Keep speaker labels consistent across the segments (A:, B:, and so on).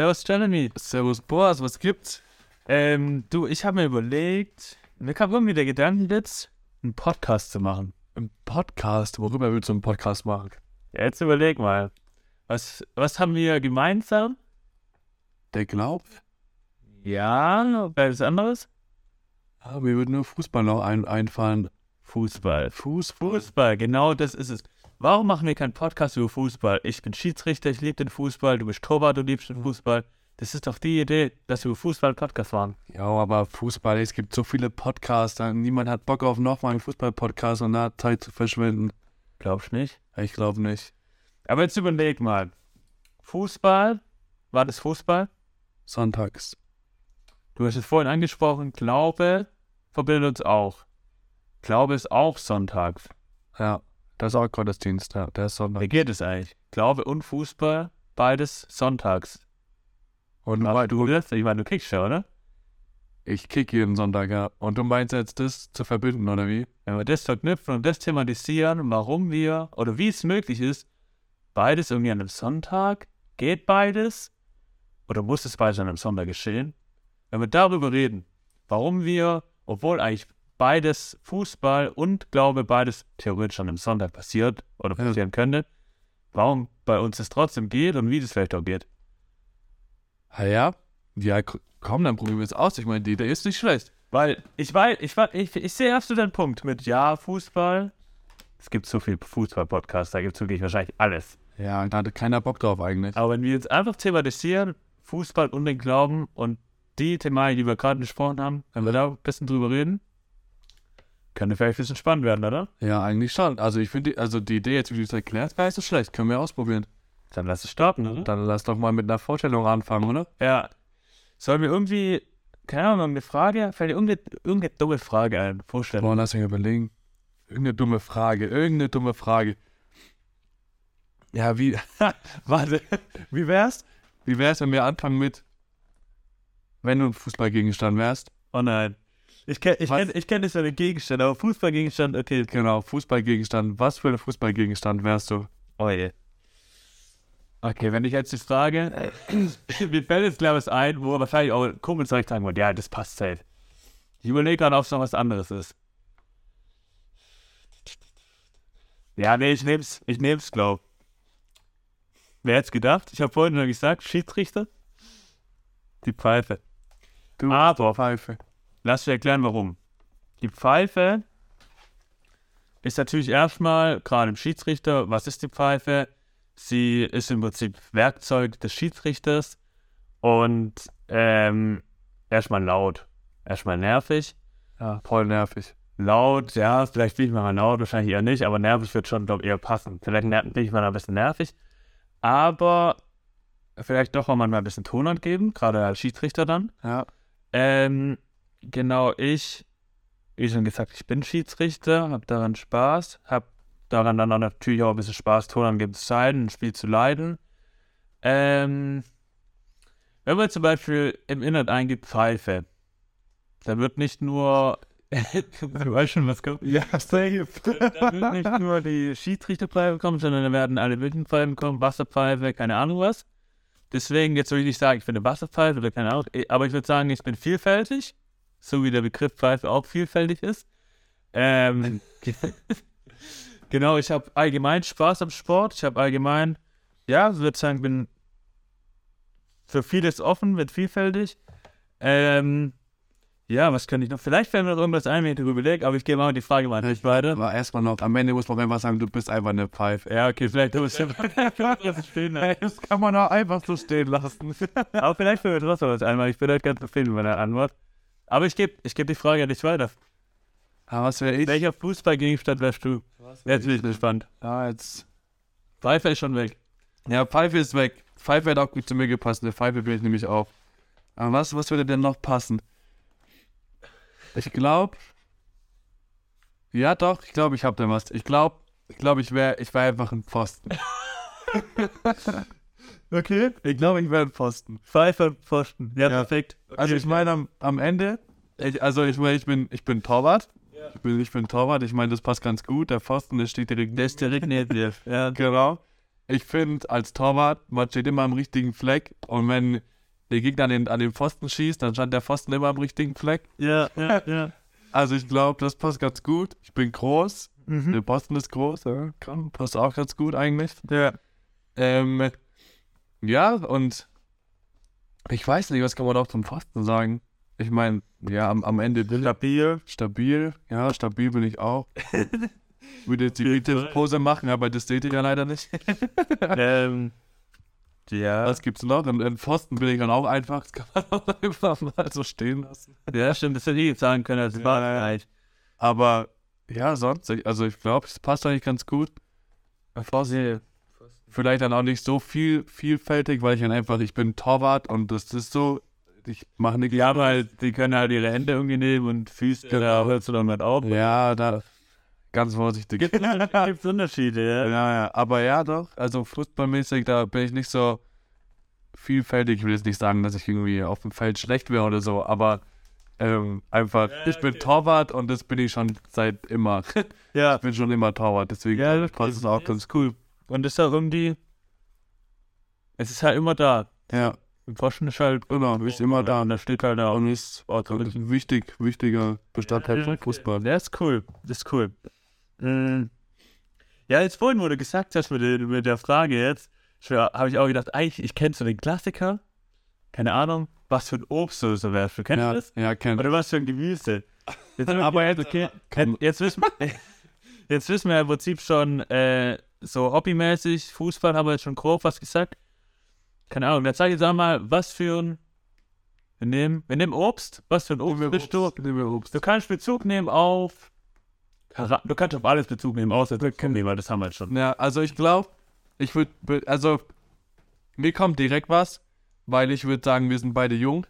A: Servus Jeremy.
B: Servus Boas, was gibt's?
A: Ähm, du, ich habe mir überlegt, mir kam irgendwie der Gedanke jetzt, einen Podcast zu machen.
B: Ein Podcast? Worüber willst du einen Podcast machen?
A: Ja, jetzt überleg mal. Was, was haben wir gemeinsam?
B: Der Glaub?
A: Ja, was anderes?
B: Ja, mir würde nur Fußball noch ein, einfallen.
A: Fußball.
B: Fußball?
A: Fußball, genau das ist es. Warum machen wir keinen Podcast über Fußball? Ich bin Schiedsrichter, ich liebe den Fußball, du bist Torwart, du liebst den Fußball. Das ist doch die Idee, dass wir über Fußball einen Podcast machen.
B: Ja, aber Fußball, es gibt so viele Podcasts, niemand hat Bock auf nochmal einen Fußball-Podcast und da Zeit zu verschwenden.
A: Glaubst du nicht?
B: Ich glaube nicht.
A: Aber jetzt überleg mal. Fußball, war das Fußball?
B: Sonntags.
A: Du hast es vorhin angesprochen, Glaube verbindet uns auch. Glaube ist auch sonntags.
B: Ja, das ist auch Gottesdienst, ja, der ist Sonntag.
A: Wie geht es eigentlich? Glaube und Fußball, beides sonntags.
B: Und
A: Machst du das? Ich meine, du kickst ja, oder?
B: ich kick jeden Sonntag, ja. Und du meinst jetzt das zu verbinden, oder wie?
A: Wenn wir das verknüpfen und das thematisieren, warum wir oder wie es möglich ist, beides irgendwie an einem Sonntag, geht beides oder muss es beides an einem Sonntag geschehen? Wenn wir darüber reden, warum wir, obwohl eigentlich beides Fußball und Glaube beides theoretisch an einem Sonntag passiert oder
B: Ja.
A: passieren könnte, warum bei uns es trotzdem geht und wie das vielleicht auch geht.
B: Ah ja? Ja, komm, dann probieren wir es aus. Ich meine, die Idee ist nicht schlecht.
A: Weil ich weiß, ich, weiß- ich, ich sehe absolut den Punkt mit ja, Fußball. Es gibt so viel Fußball-Podcasts, da gibt es wirklich wahrscheinlich alles.
B: Ja, da hatte keiner Bock drauf eigentlich.
A: Aber wenn wir jetzt einfach thematisieren, Fußball und den Glauben und die Thematik, die wir gerade besprochen haben, wenn wir da ein bisschen drüber reden, könnte vielleicht ein bisschen spannend werden, oder?
B: Ja, eigentlich schon. Also ich finde, die- also die Idee jetzt, wie du es erklärst, gar nicht so schlecht. Können wir ausprobieren.
A: Dann lass es starten, oder?
B: Dann lass doch mal mit einer Vorstellung anfangen, oder?
A: Ja. Sollen wir irgendwie, keine Ahnung, irgendeine Frage, fällt dir irgendeine, irgendeine dumme Frage ein, vorstellen?
B: Boah, lass mich überlegen. Irgendeine dumme Frage, irgendeine dumme Frage. Ja, wie,
A: Warte, wie wär's?
B: wie wär's, wenn wir anfangen mit, wenn du ein Fußballgegenstand wärst?
A: Oh nein. Ich kenne ich
B: Was?
A: kenn, ich kenn das ja den Gegenstand, aber Fußballgegenstand, okay.
B: Genau, Fußballgegenstand. Was für ein Fußballgegenstand wärst du?
A: Oh je. Okay, wenn ich jetzt die Frage, mir fällt jetzt glaube ich ein, wo wahrscheinlich auch Kumpels direkt sagen würden, ja, das passt safe. Ich überlege gerade, ob es noch was anderes ist. Ja, nee, ich nehm's, ich nehm's, glaub. Wer hätte gedacht? Ich habe vorhin schon gesagt, Schiedsrichter, die Pfeife.
B: Du,
A: Aber,
B: Pfeife.
A: Lass mich erklären, warum. Die Pfeife ist natürlich erstmal, gerade im Schiedsrichter, was ist die Pfeife? Sie ist im Prinzip Werkzeug des Schiedsrichters und ähm, erstmal laut, erstmal nervig.
B: Ja, voll nervig.
A: Laut, ja, vielleicht bin ich mal laut, wahrscheinlich eher nicht, aber nervig wird schon, glaube ich, eher passen. Vielleicht bin ich mal ein bisschen nervig, aber vielleicht doch auch mal ein bisschen Tonhand geben, gerade als Schiedsrichter dann.
B: Ja.
A: Ähm, genau, ich, wie schon gesagt, ich bin Schiedsrichter, habe daran Spaß, habe daran dann auch natürlich auch ein bisschen Spaß, Ton angeben zu sein, ein Spiel zu leiten. Ähm, wenn man zum Beispiel im Internet eingibt Pfeife, dann wird nicht nur, du weißt schon, was kommt.
B: Ja, safe.
A: Da wird nicht nur die Schiedsrichterpfeife kommen, sondern da werden alle möglichen Pfeifen kommen, Wasserpfeife, keine Ahnung was. Deswegen, jetzt würde ich nicht sagen, ich bin eine Wasserpfeife oder keine Ahnung, aber ich würde sagen, ich bin vielfältig, so wie der Begriff Pfeife auch vielfältig ist. Ähm, genau, ich habe allgemein Spaß am Sport, ich habe allgemein, ja, ich würde sagen, bin für vieles offen, bin vielfältig. Ähm, ja, was könnte ich noch? Vielleicht fällt mir noch irgendwas ein, wenn ich darüber überlege, aber ich gehe mal die Frage mal nicht weiter.
B: Aber erstmal noch, am Ende muss man einfach sagen, du bist einfach eine Pfeife.
A: Ja, okay, vielleicht du bist ja stehen.
B: Das kann man auch einfach so stehen lassen.
A: Aber vielleicht fällt mir trotzdem was ein, weil ich bin halt ganz zufrieden mit meiner Antwort. Aber ich gebe ich geb die Frage nicht weiter.
B: Aber was wäre ich?
A: Welcher Fußballgegenstand wärst du? Jetzt bin ich gespannt.
B: Ja, jetzt.
A: Pfeife ist schon weg.
B: Ja, Pfeife ist weg. Pfeife hätte auch gut zu mir gepasst. Eine Pfeife bin ich nämlich auch. Aber was, was würde denn noch passen? Ich glaube. Ja, doch, ich glaube, ich habe da was. Ich glaube, ich glaube, ich wäre ich wär einfach ein Pfosten.
A: Okay.
B: Ich glaube, ich ein Pfosten.
A: Pfeife und Pfosten. Ja,
B: Ja.
A: perfekt.
B: Also ich meine am, am Ende, ich, also ich meine, ich bin, ich bin Torwart. Ich bin, ich bin Torwart, ich meine, das passt ganz gut. Der Pfosten, der steht direkt
A: Der ist direkt neben dir. Ja.
B: Genau. ich finde, als Torwart, man steht immer am richtigen Fleck und wenn der Gegner an den, an den Pfosten schießt, dann stand der Pfosten immer am richtigen Fleck.
A: Ja, ja, ja.
B: Also ich glaube, das passt ganz gut. Ich bin groß,
A: Mhm.
B: der Posten ist groß, ja, kann, passt auch ganz gut eigentlich.
A: Ja.
B: Ähm, ja, und ich weiß nicht, was kann man auch zum Pfosten sagen? Ich meine, ja, am, am Ende
A: Stabil.
B: stabil, ja, stabil bin ich auch. Würde jetzt die Bitte-Pose machen, aber das seht ihr ja leider nicht.
A: ähm, ja.
B: Was gibt's noch? Ein Pfosten bin ich dann auch einfach. Das kann man auch einfach mal so stehen lassen.
A: ja, stimmt, das hätte ich jetzt sagen können. Das
B: Ja,
A: war halt.
B: Aber ja, sonst, also ich glaube, es passt eigentlich ganz gut.
A: Pfosten.
B: Vielleicht dann auch nicht so viel vielfältig, weil ich dann einfach, ich bin Torwart und das ist so, ich mache nichts.
A: Die haben halt, die können halt ihre Hände irgendwie nehmen und Füße,
B: Genau.
A: da hörst du dann halt auf.
B: Ja, da ganz vorsichtig.
A: Gibt es Unterschiede, ja.
B: Ja, ja, aber ja, doch. Also fußballmäßig, da bin ich nicht so vielfältig. Ich will jetzt nicht sagen, dass ich irgendwie auf dem Feld schlecht wäre oder so, aber ähm, einfach,
A: Ja,
B: ich bin. Torwart und das bin ich schon seit immer.
A: Ja,
B: Ich bin schon immer Torwart, deswegen
A: ja das
B: passt es auch ganz
A: cool. Und das ist auch irgendwie, es ist halt immer da.
B: Ja,
A: Im Pfosten ist halt
B: genau, du bist immer da.
A: Und da steht halt auch
B: Und ist ein wichtig, wichtiger Bestandteil von Fußball.
A: Der ist cool. Das ist cool. Mm. Ja, jetzt vorhin, wo du gesagt hast mit, der- mit der Frage jetzt, habe ich auch gedacht, eigentlich, ich kenne so den Klassiker. Keine Ahnung, was für ein Obst du so wärst. Du kennst
B: Ja,
A: das?
B: ja, kennt.
A: Oder was für ein Gemüse. Jetzt, aber jetzt, okay, jetzt, wissen, jetzt wissen wir im Prinzip schon, äh, so hobbymäßig, Fußball haben wir jetzt schon grob was gesagt. Keine Ahnung, jetzt sag ich jetzt mal, was für ein. Wir nehmen, wir nehmen Obst. Was für ein Obst bist du?
B: Nehmen wir Obst.
A: Du kannst Bezug nehmen auf. Du kannst auf alles Bezug nehmen, außer Zucchini, weil das haben wir jetzt schon.
B: Ja, also ich glaube, ich würde, also mir kommt direkt was, weil ich würde sagen, wir sind beide jung.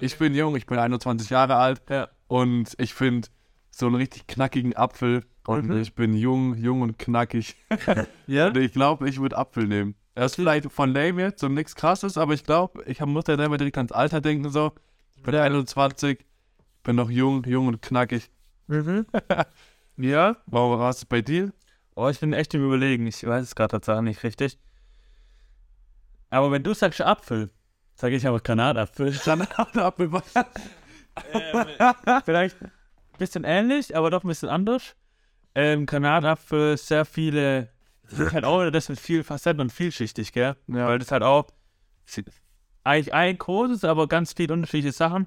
B: Ich bin jung, ich bin 21 Jahre alt
A: Ja.
B: und ich finde so einen richtig knackigen Apfel und
A: Mhm.
B: ich bin jung, jung und knackig.
A: Ja?
B: Und ich glaube, ich würde Apfel nehmen. Das ist vielleicht von lame jetzt und nichts krasses, aber ich glaube, ich muss ja selber direkt ans Alter denken so. Ich bin 21, bin noch jung, jung und knackig.
A: Mhm. ja?
B: Warum war es bei dir?
A: Oh, ich bin echt im Überlegen. Ich weiß es gerade tatsächlich nicht richtig. Aber wenn du sagst Apfel, sage ich aber Granatapfel.
B: Granatapfel.
A: Vielleicht ein bisschen ähnlich, aber doch ein bisschen anders. Ähm, Granatapfel, sehr viele. Das ist halt auch das mit viel Facetten und vielschichtig, gell?
B: Ja.
A: Weil das halt auch eigentlich ein großes, aber ganz viele unterschiedliche Sachen.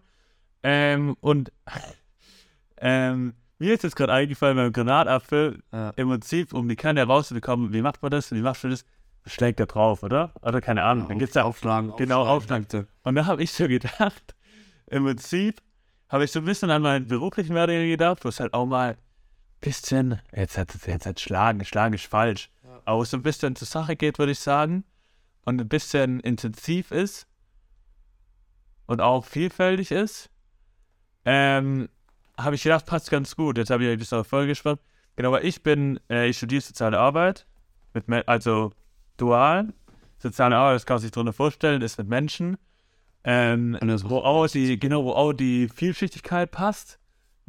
A: Ähm, und ähm, mir ist jetzt gerade eingefallen beim Granatapfel,
B: Ja.
A: im Prinzip, um die Kerne herauszubekommen, wie macht man das? Wie machst du das? Schlägt er drauf, oder? Oder keine Ahnung. Dann gibt's da
B: aufschlagen.
A: Genau, aufschlagen. Und da habe ich so gedacht, im Prinzip habe ich so ein bisschen an meinen beruflichen Werdegang gedacht, wo es halt auch mal bisschen, jetzt hat jetzt hat schlagen, schlagen ist falsch, aber wo es so ein bisschen zur Sache geht, würde ich sagen, und ein bisschen intensiv ist und auch vielfältig ist, ähm, habe ich gedacht, passt ganz gut. Jetzt habe ich euch das auch vollgespannt. Genau, weil ich bin, äh, ich studiere soziale Arbeit, mit, Me- also dual. Soziale Arbeit, das kann man sich darunter vorstellen, ist mit Menschen, ähm, wo auch die, genau, wo auch die Vielschichtigkeit passt.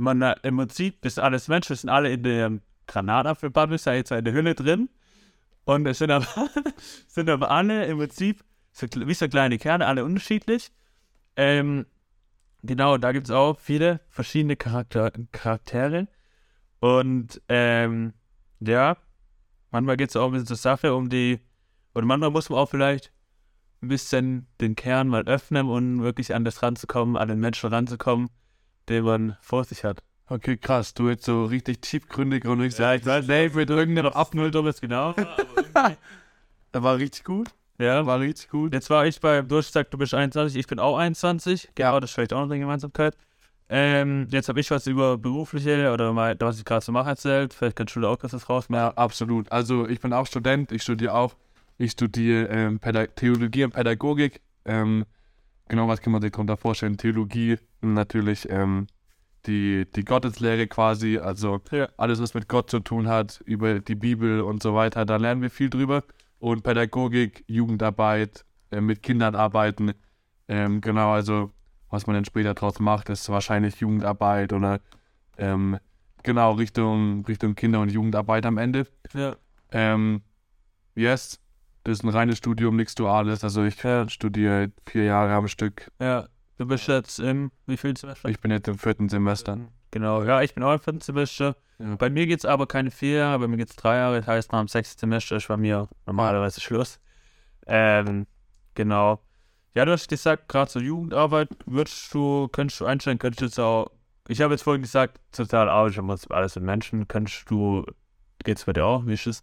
A: Man da im Prinzip ist alles Menschen, wir sind alle in der Granatapfelbubble, ist ja jetzt in der Hülle drin. Und es sind aber, sind aber alle im Prinzip so, wie so kleine Kerne, alle unterschiedlich. Ähm, genau, da gibt es auch viele verschiedene Charakter Charaktere. Und ähm, ja, manchmal geht es auch ein bisschen zur Sache um die, oder manchmal muss man auch vielleicht ein bisschen den Kern mal öffnen und wirklich an das ranzukommen, an den Menschen ranzukommen, den man vor sich hat.
B: Okay, krass. Du jetzt so richtig tiefgründig und ich
A: Ja, ich weiß,
B: nee, mit irgendeinem
A: Null dummes genau.
B: Der war richtig gut.
A: ja,
B: War richtig gut.
A: jetzt war ich bei, du hast gesagt, du bist 21, ich bin auch 21. Genau, das ist vielleicht auch noch eine Gemeinsamkeit. Ähm, jetzt habe ich was über berufliche oder mal, was ich gerade so mache erzählt. Vielleicht kannst du da auch was rausmachen.
B: Ja, absolut. Also ich bin auch Student, ich studiere auch. Ich studiere ähm, Theologie und Pädagogik. Ähm, genau, was kann man sich darunter vorstellen? Theologie, natürlich ähm, die, die Gotteslehre quasi, also
A: Ja.
B: alles, was mit Gott zu tun hat, über die Bibel und so weiter, da lernen wir viel drüber. Und Pädagogik, Jugendarbeit, äh, mit Kindern arbeiten. Ähm, genau, also was man dann später draus macht, ist wahrscheinlich Jugendarbeit oder ähm, genau Richtung, Richtung Kinder- und Jugendarbeit am Ende.
A: Ja.
B: Ähm, yes. Das ist ein reines Studium, nichts Duales. Also ich studiere vier Jahre am Stück.
A: Ja. Du bist jetzt im, wie viel Semester?
B: Ich bin jetzt im vierten Semester.
A: Genau, ja, ich bin auch im vierten Semester.
B: Ja.
A: Bei mir geht es aber keine vier Jahre, bei mir geht es drei Jahre. Das heißt, nach dem sechsten Semester ist bei mir normalerweise Schluss. Ähm, genau. Ja, du hast gesagt, gerade zur Jugendarbeit würdest du, könntest du einstellen, könntest du jetzt auch, ich habe jetzt vorhin gesagt, sozial Arbeit, muss alles mit Menschen, könntest du, geht's bei dir auch, wie ist es?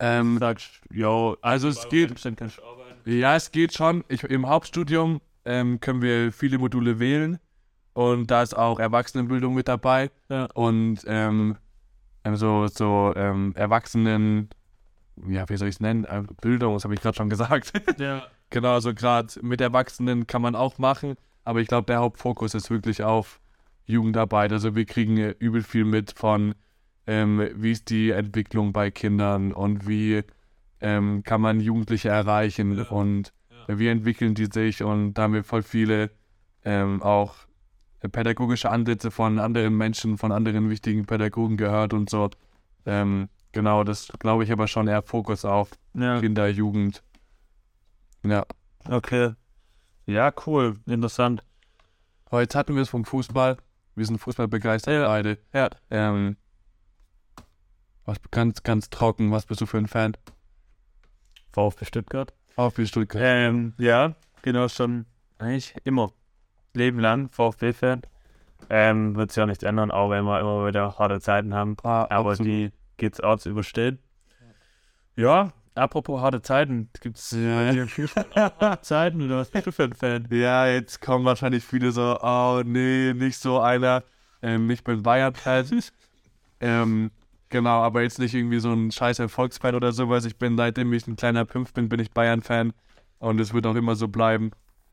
B: Ähm,
A: Sagst, jo,
B: also es geht, ja, es geht schon. Ich, Im Hauptstudium ähm, können wir viele Module wählen und da ist auch Erwachsenenbildung mit dabei
A: Ja.
B: und ähm, so, so ähm, Erwachsenen, ja, wie soll ich es nennen? Äh, Bildung, das habe ich gerade schon gesagt.
A: Ja.
B: Genau, also gerade mit Erwachsenen kann man auch machen, aber ich glaube, der Hauptfokus ist wirklich auf Jugendarbeit. Also wir kriegen übel viel mit von, ähm, wie ist die Entwicklung bei Kindern und wie ähm, kann man Jugendliche erreichen
A: Ja.
B: und Wie entwickeln die sich und da haben wir voll viele ähm, auch pädagogische Ansätze von anderen Menschen, von anderen wichtigen Pädagogen gehört und so. Ähm, genau, das glaube ich aber schon eher Fokus auf
A: Ja,
B: Kinder, Jugend. Ja.
A: okay. Ja, cool, interessant.
B: Heute hatten wir es vom Fußball. Wir sind Fußball begeistert
A: Ja.
B: beide.
A: Ja.
B: Ähm, was ganz, ganz trocken. Was bist du für ein Fan?
A: VfB Stuttgart.
B: VfB Stuttgart.
A: Ähm, ja, genau, schon eigentlich immer. Leben lang, VfB-Fan. Ähm, wird sich ja nichts ändern, auch wenn wir immer wieder harte Zeiten haben.
B: Ah,
A: Aber
B: absolut.
A: die geht's auch zu überstehen. Ja, apropos harte Zeiten, gibt's
B: Ja, ja.
A: harte Zeiten oder was bist du für ein Fan?
B: ja, jetzt kommen wahrscheinlich viele so, oh nee, nicht so einer. Ähm, ich bin Bayern-Fan. ähm, genau, aber jetzt nicht irgendwie so ein scheiß Erfolgsfan oder sowas. Ich bin, seitdem ich ein kleiner Pimpf bin, bin ich Bayern-Fan. Und es wird auch immer so bleiben.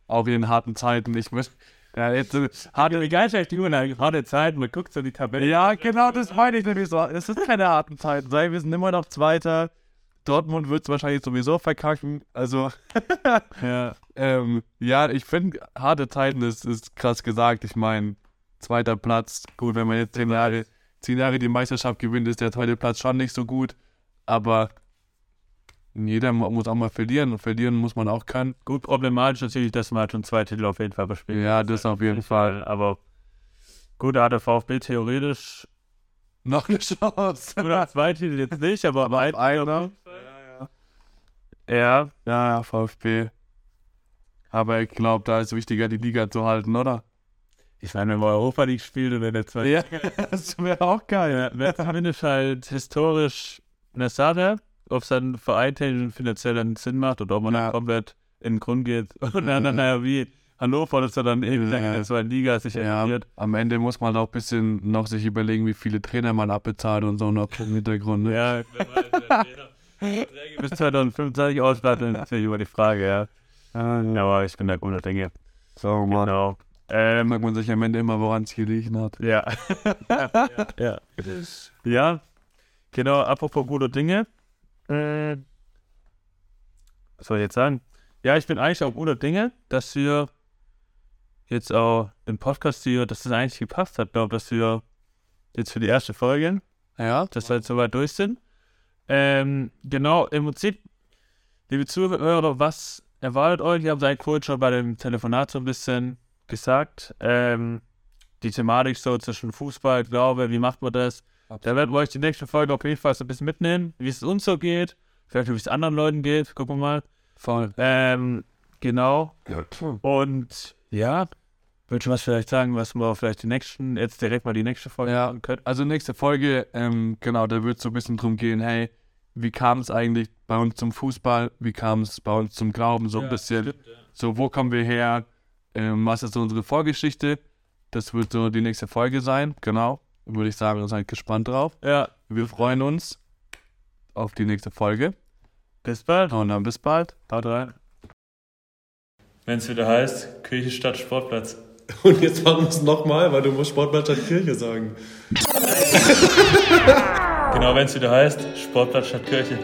B: Auch in den harten Zeiten. Ich muss, ja, jetzt harte,
A: geil ist die Jungen, harte Zeiten, man guckt so die Tabelle.
B: Ja, genau, das meine ich nämlich so. Es ist keine harten Zeiten. Sei, wir sind immer noch Zweiter. Dortmund wird es wahrscheinlich sowieso verkacken. Also,
A: Ja,
B: ähm, ja, ich finde, harte Zeiten ist, ist krass gesagt. Ich meine, zweiter Platz. Gut, wenn man jetzt zehn Jahre, zehn Jahre die Meisterschaft gewinnt, ist der zweite Platz schon nicht so gut. Aber jeder mu- muss auch mal verlieren. Und verlieren muss man auch können.
A: gut problematisch natürlich, dass man halt schon zwei Titel auf jeden Fall verspielt.
B: Ja, das auf jeden Fall.
A: Aber gut, da hat der VfB theoretisch
B: Noch eine Chance.
A: oder zwei Titel jetzt nicht, aber weit.
B: Einer.
A: Ja,
B: Ja, ja, VfB. Aber ich glaube, da ist wichtiger, die Liga zu halten, oder?
A: Ich meine, wenn man Europa League spielt und in der zweiten
B: Ja, das wäre auch geil.
A: Ja, wäre zumindest halt historisch eine Sache, ob es dann vereintechnisch und finanziell dann Sinn macht oder ob man
B: Ja.
A: dann komplett in den Grund geht. Und dann, dann naja, wie Hannover, das er dann eben
B: Ja.
A: in der zweiten Liga sich
B: Ja, am Ende muss man auch ein bisschen noch sich überlegen, wie viele Trainer man abbezahlt und so noch im Hintergrund. Ne?
A: Ja, wer weiß, wer Verträge bis 2025 ausstatteln, ist natürlich immer die Frage, ja. Aber ich bin da guter Dinge.
B: So, Mann.
A: Genau. Ähm,
B: mag man sich am Ende immer, woran es gelegen hat.
A: ja. ja. ja. Ja, genau, apropos gute Dinge. Äh, was soll ich jetzt sagen? Ja, ich bin eigentlich auch guter Dinge, dass wir jetzt auch im Podcast hier, dass das eigentlich gepasst hat, glaube dass wir jetzt für die erste Folge,
B: Ja?
A: dass wir jetzt soweit durch sind. Ähm, genau, im Prinzip, liebe Zuhörer, was erwartet euch? Ich habe es eigentlich vorhin schon bei dem Telefonat so ein bisschen gesagt. Ähm, die Thematik so zwischen Fußball, Glaube, wie macht man das? Da werden wir euch die nächste Folge auf jeden Fall so ein bisschen mitnehmen, wie es uns so geht, vielleicht wie es anderen Leuten geht, gucken wir mal.
B: Voll.
A: Ähm, genau. Und ja, willst du was vielleicht sagen, was wir vielleicht die nächsten, jetzt direkt mal die nächste Folge
B: Ja.
A: machen können?
B: Also nächste Folge, ähm, genau, da wird es so ein bisschen drum gehen, hey, wie kam es eigentlich bei uns zum Fußball? Wie kam es bei uns zum Glauben? So ein bisschen. So, wo kommen wir her? Ähm, was ist so unsere Vorgeschichte? Das wird so die nächste Folge sein, genau. Würde ich sagen, wir sind gespannt drauf.
A: Ja,
B: Wir freuen uns auf die nächste Folge.
A: bis bald.
B: Und dann bis bald.
A: Haut rein. Wenn es wieder heißt, Kirche statt Sportplatz.
C: Und jetzt machen wir es nochmal, weil du musst Sportplatz statt Kirche sagen.
A: Genau, wenn es wieder heißt, Sportplatz statt Kirche.